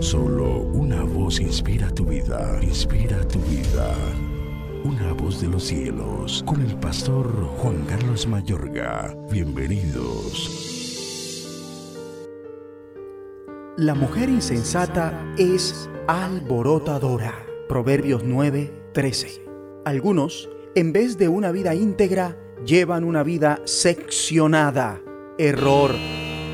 Solo una voz inspira tu vida, inspira tu vida. Una voz de los cielos, con el pastor Juan Carlos Mayorga. Bienvenidos. La mujer insensata es alborotadora. Proverbios 9, 13. Algunos, en vez de una vida íntegra, llevan una vida seccionada. Error.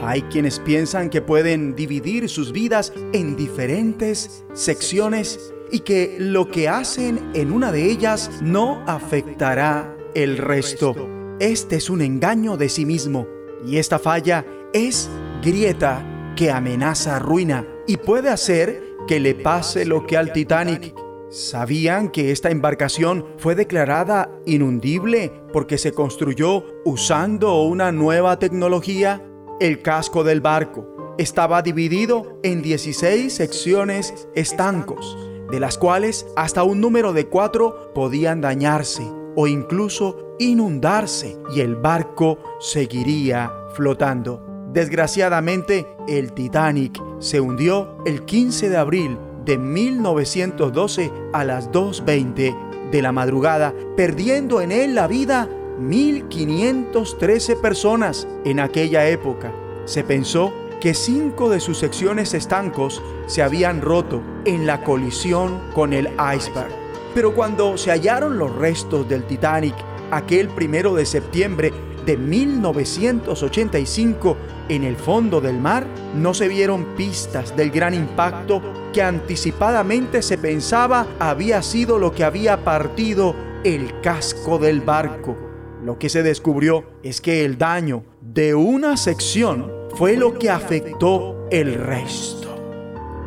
Hay quienes piensan que pueden dividir sus vidas en diferentes secciones y que lo que hacen en una de ellas no afectará el resto. Este es un engaño de sí mismo y esta falla es grieta que amenaza ruina y puede hacer que le pase lo que al Titanic. ¿Sabían que esta embarcación fue declarada inundible porque se construyó usando una nueva tecnología? El casco del barco estaba dividido en 16 secciones estancos, de las cuales hasta un número de cuatro podían dañarse o incluso inundarse y el barco seguiría flotando. Desgraciadamente, el Titanic se hundió el 15 de abril de 1912 a las 2.20 de la madrugada, perdiendo en él la vida 1.513 personas en aquella época. Se pensó que cinco de sus secciones estancos se habían roto en la colisión con el iceberg. Pero cuando se hallaron los restos del Titanic aquel primero de septiembre de 1985 en el fondo del mar, no se vieron pistas del gran impacto que anticipadamente se pensaba había sido lo que había partido el casco del barco. Lo que se descubrió es que el daño de una sección fue lo que afectó el resto.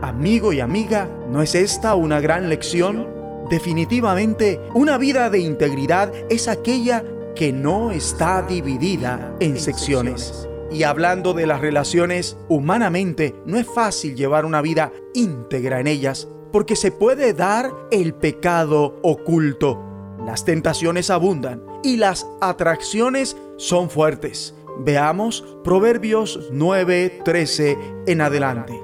Amigo y amiga, ¿no es esta una gran lección? Definitivamente, una vida de integridad es aquella que no está dividida en secciones. Y hablando de las relaciones, humanamente no es fácil llevar una vida íntegra en ellas, porque se puede dar el pecado oculto. Las tentaciones abundan y las atracciones son fuertes. Veamos Proverbios 9:13 en adelante.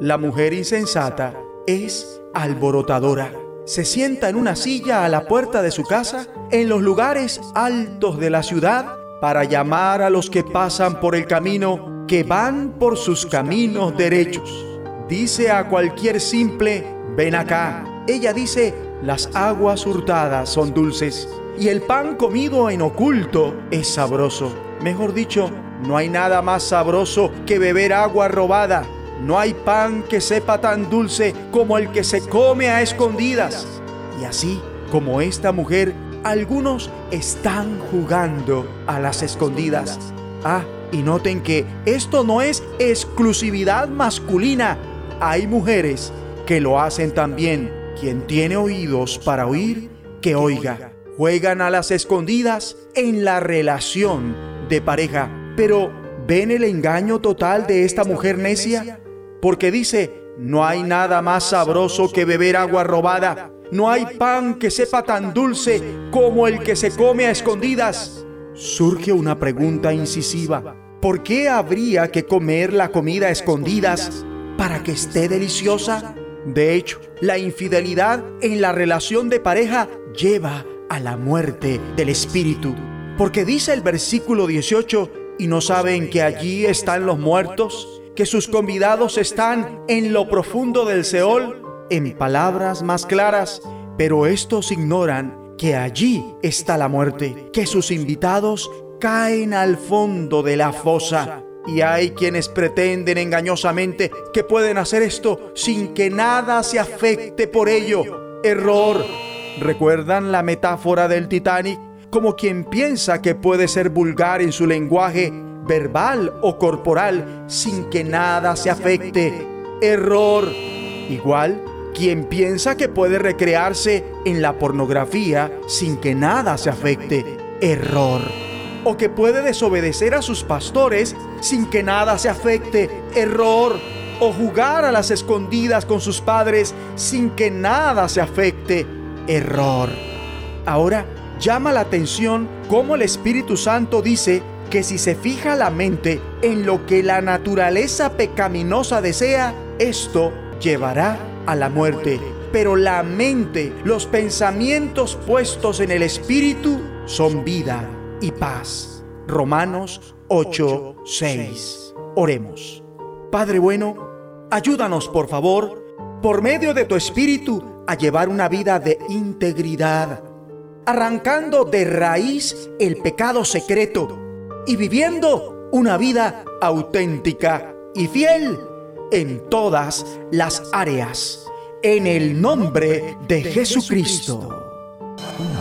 La mujer insensata es alborotadora. Se sienta en una silla a la puerta de su casa, en los lugares altos de la ciudad, para llamar a los que pasan por el camino, que van por sus caminos derechos. Dice a cualquier simple, ven acá. Ella dice, las aguas hurtadas son dulces y el pan comido en oculto es sabroso. Mejor dicho, no hay nada más sabroso que beber agua robada. No hay pan que sepa tan dulce como el que se come a escondidas. Y así como esta mujer algunos están jugando a las escondidas. Ah, y noten que esto no es exclusividad masculina. Hay mujeres que lo hacen también. Quien tiene oídos para oír, que oiga. Juegan a las escondidas en la relación de pareja. Pero, ¿ven el engaño total de esta mujer necia? Porque dice, no hay nada más sabroso que beber agua robada no hay pan que sepa tan dulce como el que se come a escondidas. Surge una pregunta incisiva. ¿Por qué habría que comer la comida a escondidas para que esté deliciosa? De hecho, la infidelidad en la relación de pareja lleva a la muerte del espíritu. Porque dice el versículo 18, ¿y no saben que allí están los muertos? ¿Que sus convidados están en lo profundo del Seol? en palabras más claras, pero estos ignoran que allí está la muerte, que sus invitados caen al fondo de la fosa. Y hay quienes pretenden engañosamente que pueden hacer esto sin que nada se afecte por ello. Error. ¿Recuerdan la metáfora del Titanic? Como quien piensa que puede ser vulgar en su lenguaje verbal o corporal sin que nada se afecte. Error. Igual quien piensa que puede recrearse en la pornografía sin que nada se afecte. Error. O que puede desobedecer a sus pastores sin que nada se afecte. Error. O jugar a las escondidas con sus padres sin que nada se afecte. Error. Ahora llama la atención cómo el Espíritu Santo dice que si se fija la mente en lo que la naturaleza pecaminosa desea, esto llevará a la muerte, pero la mente, los pensamientos puestos en el Espíritu son vida y paz. Romanos 8, 6. Oremos. Padre bueno, ayúdanos por favor, por medio de tu Espíritu, a llevar una vida de integridad, arrancando de raíz el pecado secreto y viviendo una vida auténtica y fiel en todas las áreas. En el nombre de Jesucristo.